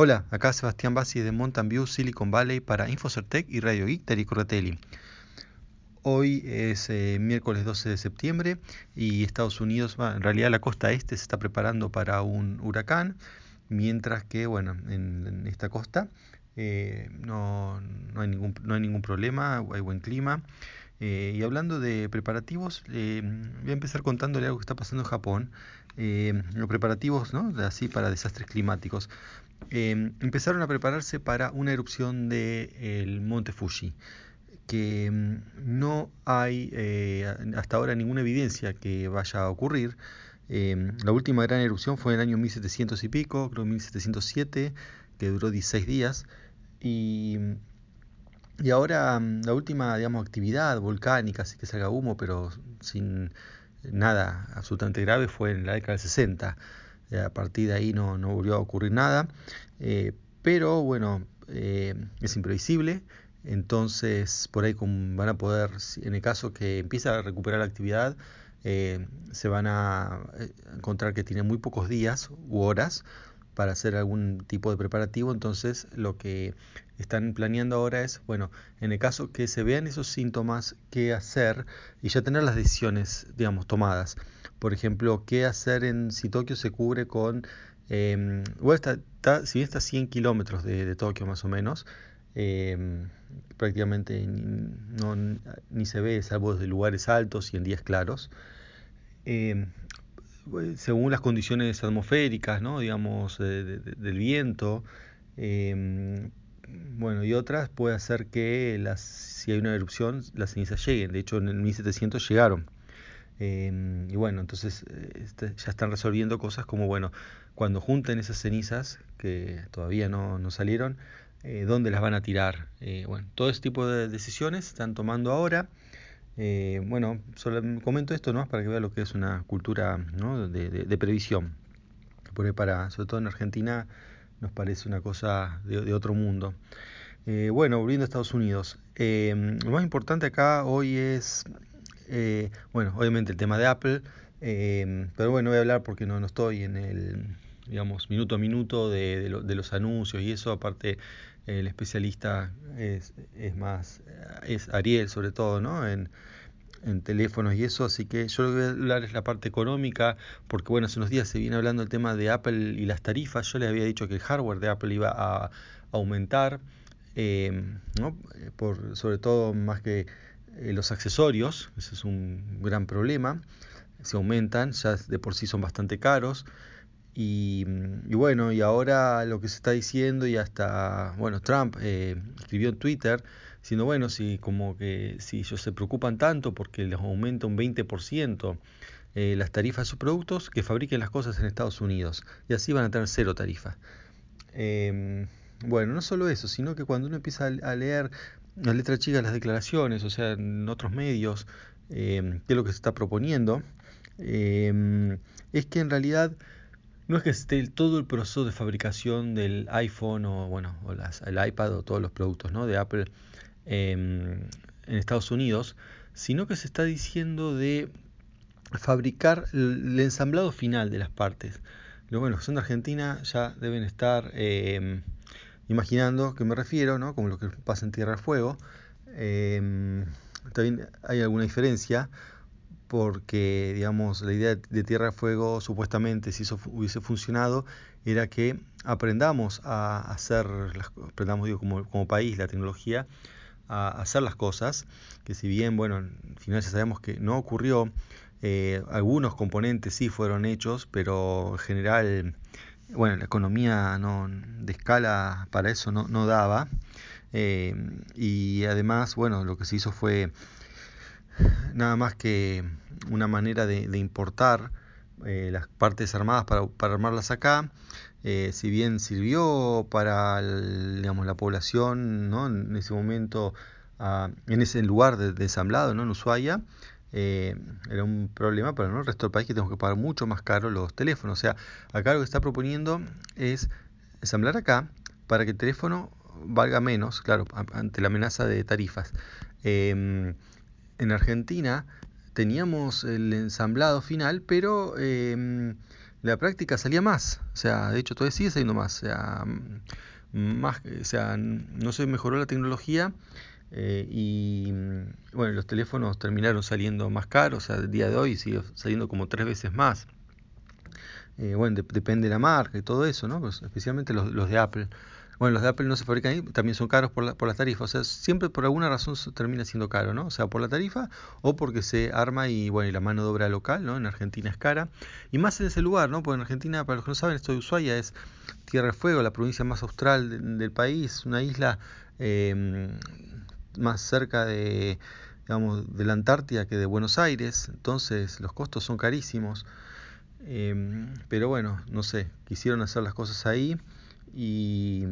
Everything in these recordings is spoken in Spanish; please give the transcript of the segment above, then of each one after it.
Hola, acá Sebastián Bassi de Mountain View, Silicon Valley para Infocertec y Radio Geek de Corratelli. Hoy es eh, miércoles 12 de septiembre y Estados Unidos, en realidad la costa este se está preparando para un huracán, mientras que, bueno, en, esta costa eh, no, no, hay ningún, no hay ningún problema, hay buen clima. Eh, y hablando de preparativos, voy a empezar contándole algo que está pasando en Japón. los preparativos, ¿no? Así para desastres climáticos. Empezaron a prepararse para una erupción del monte Fuji que mm, no hay eh, hasta ahora ninguna evidencia que vaya a ocurrir. Em, la última gran erupción fue en el año 1700 y pico, creo 1707, que duró 16 días. Y, y ahora la última, digamos, actividad volcánica, así que salga humo, pero sin nada absolutamente grave, fue en la década del 60. A partir de ahí no, no volvió a ocurrir nada. Eh, pero bueno, eh, es imprevisible. Entonces, por ahí van a poder, en el caso que empiece a recuperar la actividad, eh, se van a eh, encontrar que tiene muy pocos días u horas para hacer algún tipo de preparativo. Entonces, lo que están planeando ahora es, bueno, en el caso que se vean esos síntomas, qué hacer y ya tener las decisiones, digamos, tomadas. Por ejemplo, qué hacer en si Tokio se cubre con, eh, está, si bien está a 100 kilómetros de, Tokio más o menos, Em, prácticamente ni se ve salvo desde lugares altos y en días claros. Em, según las condiciones atmosféricas, ¿no? digamos, del viento, bueno, y otras puede hacer que las, si hay una erupción las cenizas lleguen. De hecho, en el 1700 llegaron. Y bueno, entonces eh, este, ya están resolviendo cosas como, bueno, cuando junten esas cenizas que todavía no, no salieron, eh, dónde las van a tirar. Eh, bueno, todo ese tipo de decisiones están tomando ahora. Bueno, solo comento esto ¿no? para que vean lo que es una cultura de, previsión. Porque para, sobre todo en Argentina, nos parece una cosa de, otro mundo. bueno, volviendo a Estados Unidos. lo más importante acá hoy es, bueno, obviamente el tema de Apple. pero bueno, voy a hablar porque no, no estoy en el digamos, minuto a minuto de, los anuncios y eso, aparte el especialista es, es, más, es Ariel sobre todo, ¿no? En, teléfonos y eso, así que yo lo que voy a hablar es la parte económica, porque bueno, hace unos días se viene hablando el tema de Apple y las tarifas, yo les había dicho que el hardware de Apple iba a aumentar, eh, ¿no? Por, sobre todo más que eh, los accesorios, ese es un gran problema, se aumentan, ya de por sí son bastante caros, y, bueno, y ahora lo que se está diciendo y hasta, bueno, Trump eh, escribió en Twitter diciendo, bueno, si como que si ellos se preocupan tanto porque les aumenta un 20% eh, las tarifas de sus productos, que fabriquen las cosas en Estados Unidos y así van a tener cero tarifa. Em, bueno, no solo eso, sino que cuando uno empieza a leer las letras chicas, las declaraciones, o sea, en otros medios, em, qué es lo que se está proponiendo, em, es que en realidad no es que esté todo el proceso de fabricación del iPhone o bueno o las, el iPad o todos los productos ¿no? de Apple em, en Estados Unidos, sino que se está diciendo de fabricar el, ensamblado final de las partes. Lo bueno, que son de Argentina ya deben estar eh, imaginando que me refiero, ¿no? como lo que pasa en Tierra del Fuego. Em, también hay alguna diferencia porque digamos la idea de Tierra Fuego supuestamente si eso hubiese funcionado era que aprendamos a hacer aprendamos digo como, como país la tecnología a hacer las cosas que si bien bueno al final ya sabemos que no ocurrió eh, algunos componentes sí fueron hechos pero en general bueno la economía no de escala para eso no, no daba eh, y además bueno lo que se hizo fue nada más que una manera de, importar eh, las partes armadas para, armarlas acá. Eh, si bien sirvió para digamos, la población ¿no? en ese momento, ah, en ese lugar de, ensamblado ¿no? en Ushuaia, eh, era un problema para el resto del país que tenemos que pagar mucho más caro los teléfonos. O sea, acá lo que está proponiendo es ensamblar acá para que el teléfono valga menos, claro, ante la amenaza de tarifas. Em, en Argentina teníamos el ensamblado final, pero em, la práctica salía más, o sea, de hecho todavía sigue saliendo más, o sea, más, o sea, no se mejoró la tecnología eh, y bueno, los teléfonos terminaron saliendo más caros, el día de hoy sigue saliendo como tres veces más. Eh, bueno, depende de la marca y todo eso, ¿no? Pues especialmente los, de Apple. Bueno, los de Apple no se fabrican ahí, también son caros por, la, por las tarifas. O sea, siempre por alguna razón termina siendo caro, ¿no? O sea, por la tarifa o porque se arma y, bueno, y la mano de obra local, ¿no? En Argentina es cara. Y más en ese lugar, ¿no? Porque en Argentina, para los que no saben, esto de Ushuaia es Tierra de Fuego, la provincia más austral del país, una isla em, más cerca de, digamos, de la Antártida que de Buenos Aires. Entonces, los costos son carísimos. Em, pero bueno, no sé, quisieron hacer las cosas ahí y,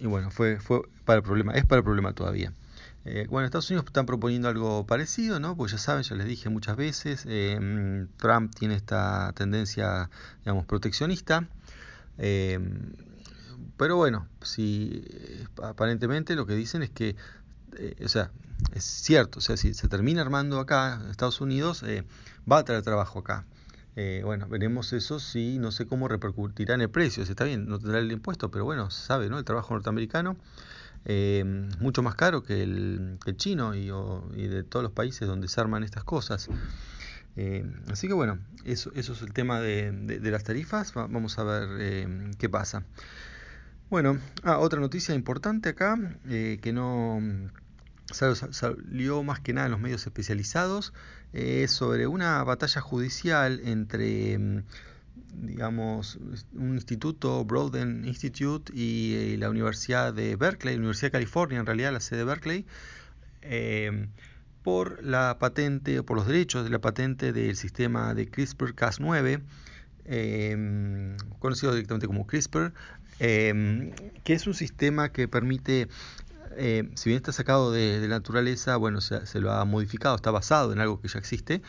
bueno, fue, fue para el problema, es para el problema todavía. Eh, bueno, Estados Unidos están proponiendo algo parecido, ¿no? Pues ya saben, ya les dije muchas veces, eh, Trump tiene esta tendencia, digamos, proteccionista. Eh, pero bueno, si aparentemente lo que dicen es que, o sea, es cierto, o sea, si se termina armando acá, en Estados Unidos, va a traer trabajo acá. Eh, bueno, veremos eso si no sé cómo repercutirá en el precio. Está bien, no tendrá el impuesto, pero bueno, se sabe, ¿no? El trabajo norteamericano eh, mucho más caro que el, chino y, de todos los países donde se arman estas cosas. Eh, así que bueno, eso, eso es el tema de, las tarifas. vamos a ver qué pasa. Bueno, ah, otra noticia importante acá, que no salió más que nada en los medios especializados, es sobre una batalla judicial entre, mm, digamos, un instituto, Broaden Institute, y eh, la Universidad de Berkeley, Universidad de California, en realidad la sede de Berkeley, eh, por la patente, por los derechos de la patente del sistema de CRISPR-Cas9, eh, conocido directamente como CRISPR, que es un sistema que permite eh, si bien está sacado de, la naturaleza, bueno, se, lo ha modificado, está basado en algo que ya existe,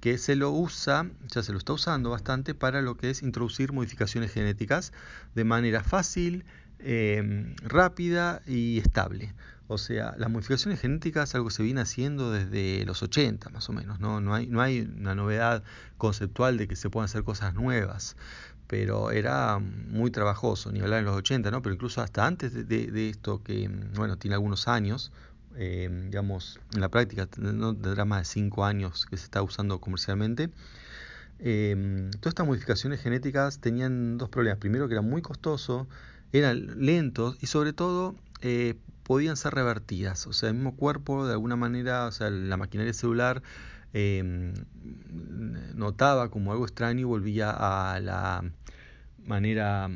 que se lo usa, ya se lo está usando bastante para lo que es introducir modificaciones genéticas de manera fácil, eh, rápida y estable. O sea, las modificaciones genéticas algo se viene haciendo desde los 80 más o menos, ¿no? No hay, no hay una novedad conceptual de que se puedan hacer cosas nuevas pero era muy trabajoso, ni hablar en los 80, ¿no? pero incluso hasta antes de, esto, que bueno, tiene algunos años, eh, digamos, en la práctica no tendrá más de 5 años que se está usando comercialmente. Eh, todas estas modificaciones genéticas tenían dos problemas. Primero que era muy costoso, eran lentos y sobre todo eh, podían ser revertidas. O sea, el mismo cuerpo, de alguna manera, o sea, la maquinaria celular Em, notaba como algo extraño y volvía a la manera,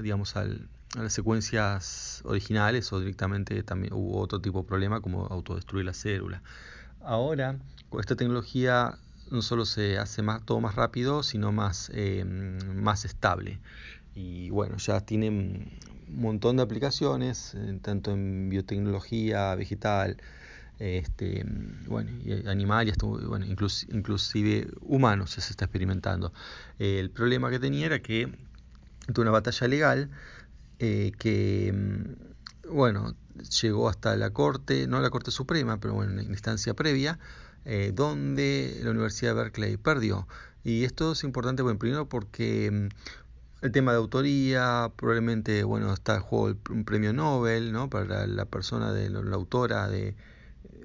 digamos, a las secuencias originales o directamente también hubo otro tipo de problema como autodestruir la célula. Ahora, con esta tecnología no solo se hace todo más rápido, sino más, em, más estable. Y bueno, ya tiene un montón de aplicaciones, eh, tanto en biotecnología vegetal, este, bueno, animal y bueno, inclusive humanos se está experimentando. el problema que tenía era que tuvo una batalla legal eh, que, mm, bueno, llegó hasta la Corte, no la Corte Suprema, pero bueno, en instancia previa, eh, donde la Universidad de Berkeley perdió. Y esto es importante, bueno, primero porque mm, el tema de autoría, probablemente, bueno, está el juego un premio Nobel, ¿no? Para la persona de la autora de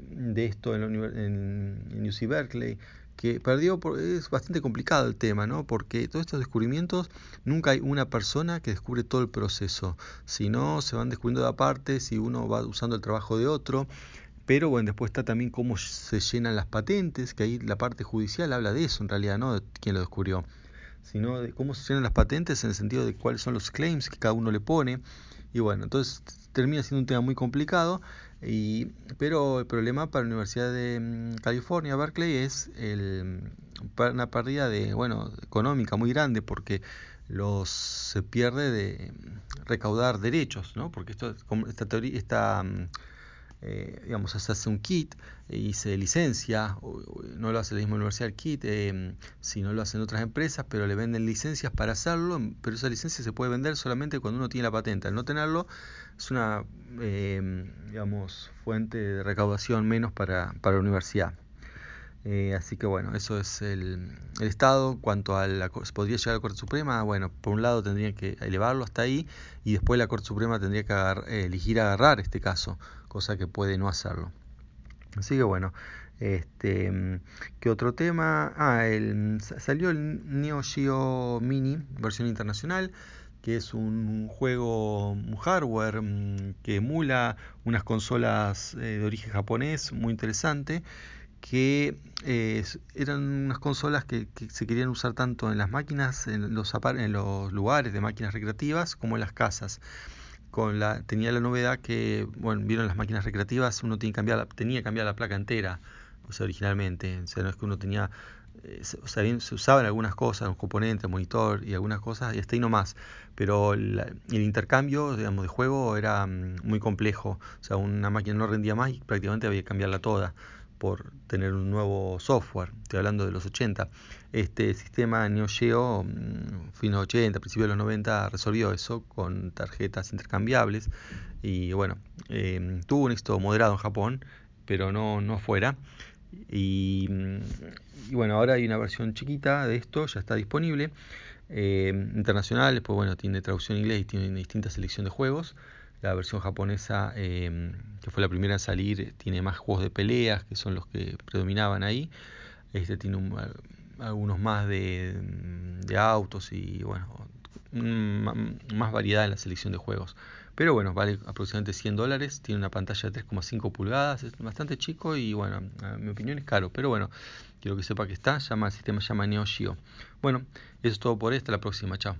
de esto en, en, UC Berkeley, que perdió, por, es bastante complicado el tema, ¿no? Porque todos estos descubrimientos, nunca hay una persona que descubre todo el proceso, sino se van descubriendo de aparte, si uno va usando el trabajo de otro, pero bueno, después está también cómo se llenan las patentes, que ahí la parte judicial habla de eso en realidad, no de quién lo descubrió, sino de cómo se llenan las patentes en el sentido de cuáles son los claims que cada uno le pone, y bueno, entonces termina siendo un tema muy complicado y, pero el problema para la Universidad de mm, California, Berkeley, es el, una pérdida de, bueno, económica muy grande porque los se pierde de recaudar derechos, ¿no? Porque esto, esta teoría, esta mm, eh, digamos, se hace un kit y se licencia, no lo hace la misma universidad el kit, eh, sino lo hacen otras empresas, pero le venden licencias para hacerlo, pero esa licencia se puede vender solamente cuando uno tiene la patente. Al no tenerlo, es una, eh, digamos, fuente de recaudación menos para, para la universidad. Eh, así que bueno, eso es el, Estado. Cuanto a la podría llegar a la Corte Suprema, bueno, por un lado tendrían que elevarlo hasta ahí y después la Corte Suprema tendría que eh, elegir agarrar este caso, cosa que puede no hacerlo. Así que bueno, este, ¿qué otro tema? Ah, el, salió el Neo Geo Mini, versión internacional que es un juego, hardware mm, que emula unas consolas eh, de origen japonés muy interesante que eh, eran unas consolas que, se querían usar tanto en las máquinas, en los, en los lugares de máquinas recreativas, como en las casas. Con la, tenía la novedad que, bueno, vieron las máquinas recreativas, uno tenía que cambiar, tenía que cambiar la placa entera, o sea, originalmente. O sea, no es que uno tenía, eh, o sea, bien, se usaban algunas cosas, los componentes, monitor y algunas cosas, y hasta ahí nomás. Pero el intercambio, digamos, de juego era mm, muy complejo. O sea, una máquina no rendía más y prácticamente había que cambiarla toda por tener un nuevo software, estoy hablando de los 80. Este sistema Neo Geo, mm, fin de los 80, principios de los 90, resolvió eso con tarjetas intercambiables y bueno, em, tuvo un éxito moderado en Japón, pero no, no afuera. Y, y, bueno, ahora hay una versión chiquita de esto, ya está disponible. Eh, internacional, pues bueno, tiene traducción en inglés y tiene una distinta selección de juegos. La versión japonesa, em, que fue la primera a salir, tiene más juegos de peleas, que son los que predominaban ahí. Este tiene algunos más de, autos y bueno, más variedad en la selección de juegos. Pero bueno, vale aproximadamente 100 dólares, tiene una pantalla de 3,5 pulgadas, es bastante chico y bueno, en mi opinión es caro, pero bueno, quiero que sepa que está, llama, el sistema llama Neo Geo. Bueno, eso es todo por esta, la próxima, chao.